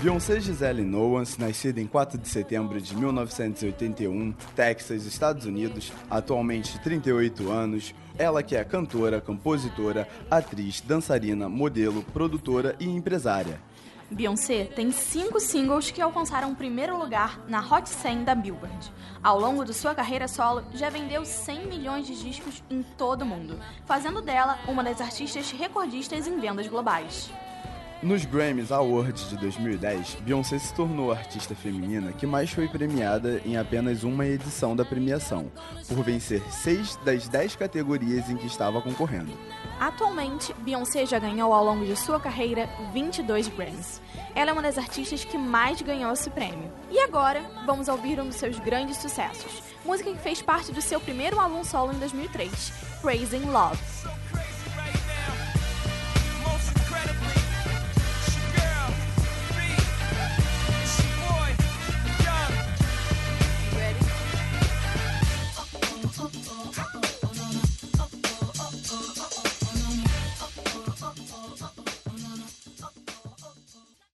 Beyoncé Gisele Nowans, nascida em 4 de setembro de 1981, Texas, Estados Unidos, atualmente 38 anos, ela que é cantora, compositora, atriz, dançarina, modelo, produtora e empresária. Beyoncé tem cinco singles que alcançaram o primeiro lugar na Hot 100 da Billboard. Ao longo de sua carreira solo, já vendeu 100 milhões de discos em todo o mundo, fazendo dela uma das artistas recordistas em vendas globais. Nos Grammys Awards de 2010, Beyoncé se tornou a artista feminina que mais foi premiada em apenas uma edição da premiação, por vencer seis das dez categorias em que estava concorrendo. Atualmente, Beyoncé já ganhou ao longo de sua carreira 22 Grammys. Ela é uma das artistas que mais ganhou esse prêmio. E agora, vamos ouvir um dos seus grandes sucessos, música que fez parte do seu primeiro álbum solo em 2003, Praising Love. Oh,